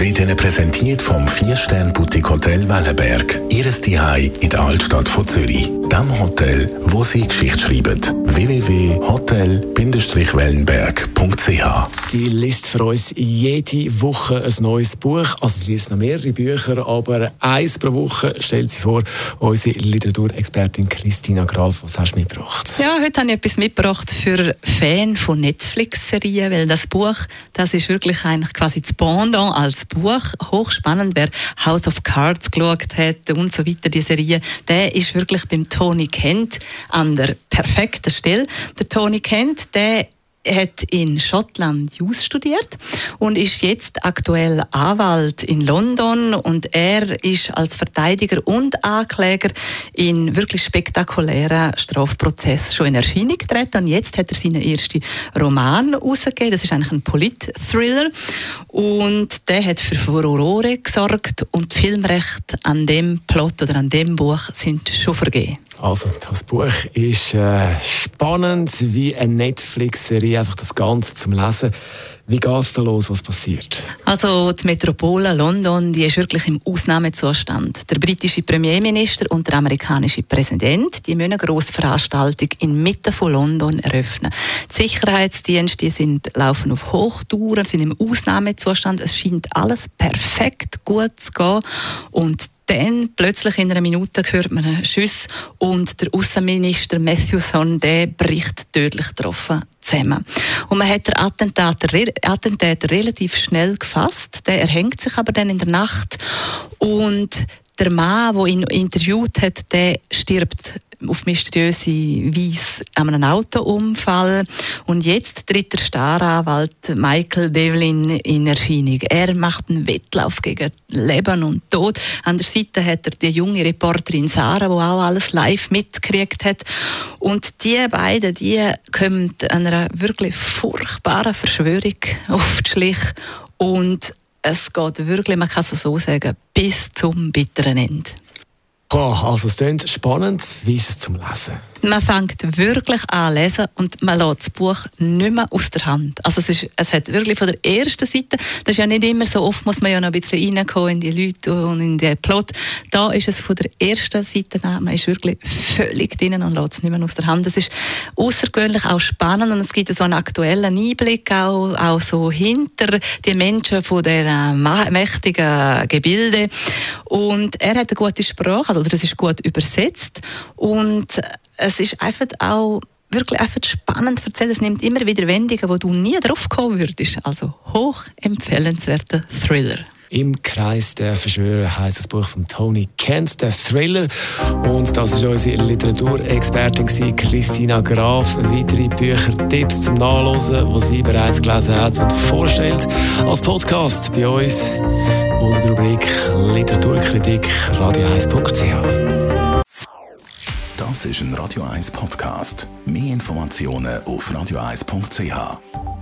Wird Ihnen präsentiert vom 4-Stern-Boutique Hotel Wellenberg. Ihres Zuhause in der Altstadt von Zürich. Dem Hotel, wo Sie Geschichte schreiben. www.hotel-wellenberg.ch Sie liest für uns jede Woche ein neues Buch. Also sie liest noch mehrere Bücher, aber eins pro Woche stellt sie vor. Unsere Literaturexpertin Christina Graf, was hast du mitgebracht? Ja, heute habe ich etwas mitgebracht für Fans von Netflix-Serien, weil das Buch, das ist wirklich eigentlich quasi das Pendant als Buch. Hochspannend, wer House of Cards geschaut hat und so weiter, die Serie, der ist wirklich beim Tony Kent an der perfekten Stelle. Der Tony Kent, der hat in Schottland Jus studiert und ist jetzt aktuell Anwalt in London und er ist als Verteidiger und Ankläger in wirklich spektakulären Strafprozess schon in Erscheinung getreten und jetzt hat er seinen ersten Roman herausgegeben. Das ist eigentlich ein Polit-Thriller und der hat für Furore gesorgt und die Filmrechte an dem Plot oder an dem Buch sind schon vergeben. Also, das Buch ist äh, spannend wie eine Netflix-Serie, einfach das Ganze zum Lesen. Wie geht es da los? Was passiert? Also die Metropole London, die ist wirklich im Ausnahmezustand. Der britische Premierminister und der amerikanische Präsident, die müssen eine grosse Veranstaltung inmitten von London eröffnen. Die Sicherheitsdienste die sind laufen auf Hochtouren, sind im Ausnahmezustand. Es scheint alles perfekt gut zu gehen und dann plötzlich in einer Minute hört man einen Schuss und der Außenminister Matthewson bricht tödlich getroffen zusammen. Und man hat den Attentäter, Attentäter relativ schnell gefasst. Der erhängt sich aber dann in der Nacht und der Mann, der ihn interviewt hat, der stirbt auf mysteriöse Weise an einem Autounfall. Und jetzt tritt der Staranwalt Michael Devlin in Erscheinung. Er macht einen Wettlauf gegen Leben und Tod. An der Seite hat er die junge Reporterin Sarah, die auch alles live mitgekriegt hat. Und die beiden, die kommen einer wirklich furchtbaren Verschwörung auf die Schlich. Und es geht wirklich, man kann es so sagen, bis zum bitteren Ende. Oh, also es klingt spannend. Wie ist es zum Lesen? Man fängt wirklich an zu lesen und man lässt das Buch nicht mehr aus der Hand. Also es, ist, es hat wirklich von der ersten Seite, das ist ja nicht immer so, oft muss man ja noch ein bisschen reinkommen in die Leute und in den Plot. Da ist es von der ersten Seite an, man ist wirklich völlig drin und lässt es nicht mehr aus der Hand. Es ist außergewöhnlich auch spannend und es gibt so einen aktuellen Einblick auch, auch so hinter die Menschen von der mächtigen Gebilde. Und er hat eine gute Sprache, also das ist gut übersetzt und es ist einfach auch wirklich einfach spannend erzählt. Es nimmt immer wieder Wendungen, wo du nie drauf kommen würdest. Also hoch empfehlenswerter Thriller. Im Kreis der Verschwörer heißt das Buch von Tony Kent, der Thriller. Und das ist unsere Literaturexpertin Christina Graf. Weitere Bücher, Tipps zum Nachlesen, die sie bereits gelesen hat und vorstellt als Podcast bei uns unter der Rubrik Literaturkritik radio1.ch. Das ist ein Radio 1 Podcast. Mehr Informationen auf radio1.ch.